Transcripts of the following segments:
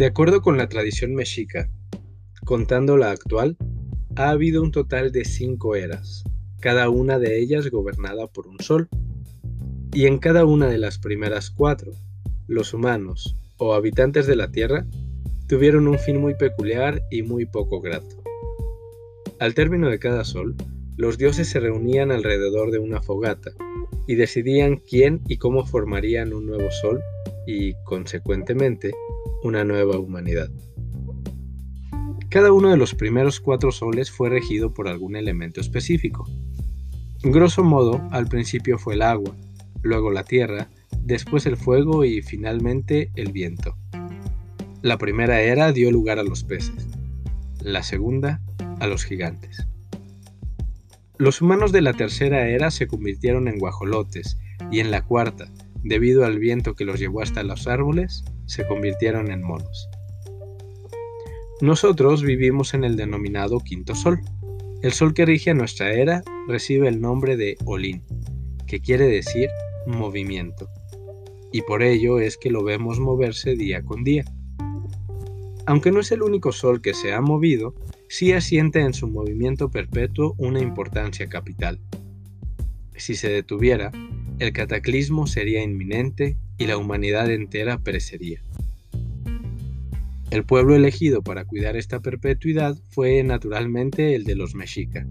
De acuerdo con la tradición mexica, contando la actual, ha habido un total de cinco eras, cada una de ellas gobernada por un sol. Y en cada una de las primeras cuatro, los humanos o habitantes de la Tierra tuvieron un fin muy peculiar y muy poco grato. Al término de cada sol, los dioses se reunían alrededor de una fogata y decidían quién y cómo formarían un nuevo sol y, consecuentemente, una nueva humanidad. Cada uno de los primeros cuatro soles fue regido por algún elemento específico. Grosso modo, al principio fue el agua, luego la tierra, después el fuego y finalmente el viento. La primera era dio lugar a los peces, la segunda a los gigantes. Los humanos de la tercera era se convirtieron en guajolotes y en la cuarta, debido al viento que los llevó hasta los árboles, se convirtieron en monos. Nosotros vivimos en el denominado quinto sol. El sol que rige nuestra era recibe el nombre de Olin, que quiere decir movimiento, y por ello es que lo vemos moverse día con día. Aunque no es el único sol que se ha movido, sí asiente en su movimiento perpetuo una importancia capital. Si se detuviera, el cataclismo sería inminente y la humanidad entera perecería. El pueblo elegido para cuidar esta perpetuidad fue naturalmente el de los mexica.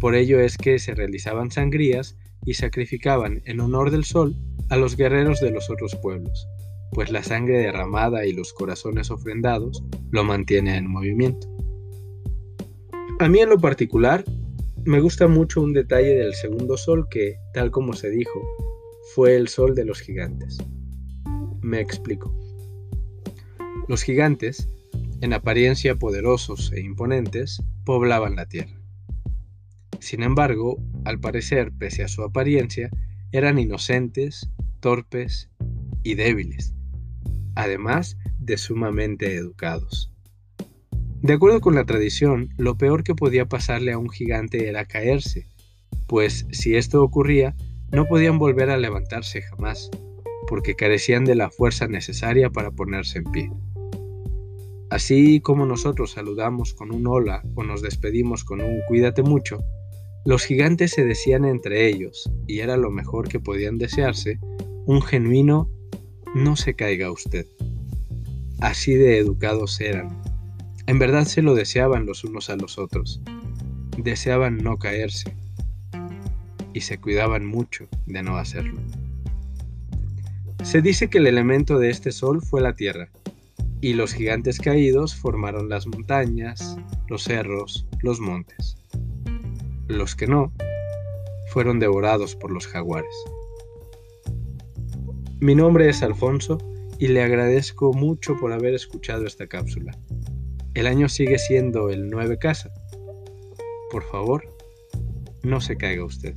Por ello es que se realizaban sangrías y sacrificaban en honor del sol a los guerreros de los otros pueblos, pues la sangre derramada y los corazones ofrendados lo mantiene en movimiento. A mí en lo particular me gusta mucho un detalle del segundo sol que, tal como se dijo, fue el sol de los gigantes. Me explico. Los gigantes, en apariencia poderosos e imponentes, poblaban la tierra. Sin embargo, al parecer, pese a su apariencia, eran inocentes, torpes y débiles, además de sumamente educados. De acuerdo con la tradición, lo peor que podía pasarle a un gigante era caerse, pues si esto ocurría, no podían volver a levantarse jamás, porque carecían de la fuerza necesaria para ponerse en pie. Así como nosotros saludamos con un hola o nos despedimos con un cuídate mucho, los gigantes se decían entre ellos, y era lo mejor que podían desearse, un genuino no se caiga usted. Así de educados eran, en verdad se lo deseaban los unos a los otros. Deseaban no caerse y se cuidaban mucho de no hacerlo. Se dice que el elemento de este sol fue la tierra, y los gigantes caídos formaron las montañas, los cerros, los montes. Los que no, fueron devorados por los jaguares. Mi nombre es Alfonso y le agradezco mucho por haber escuchado esta cápsula. El año sigue siendo el 9 casa. Por favor, no se caiga usted.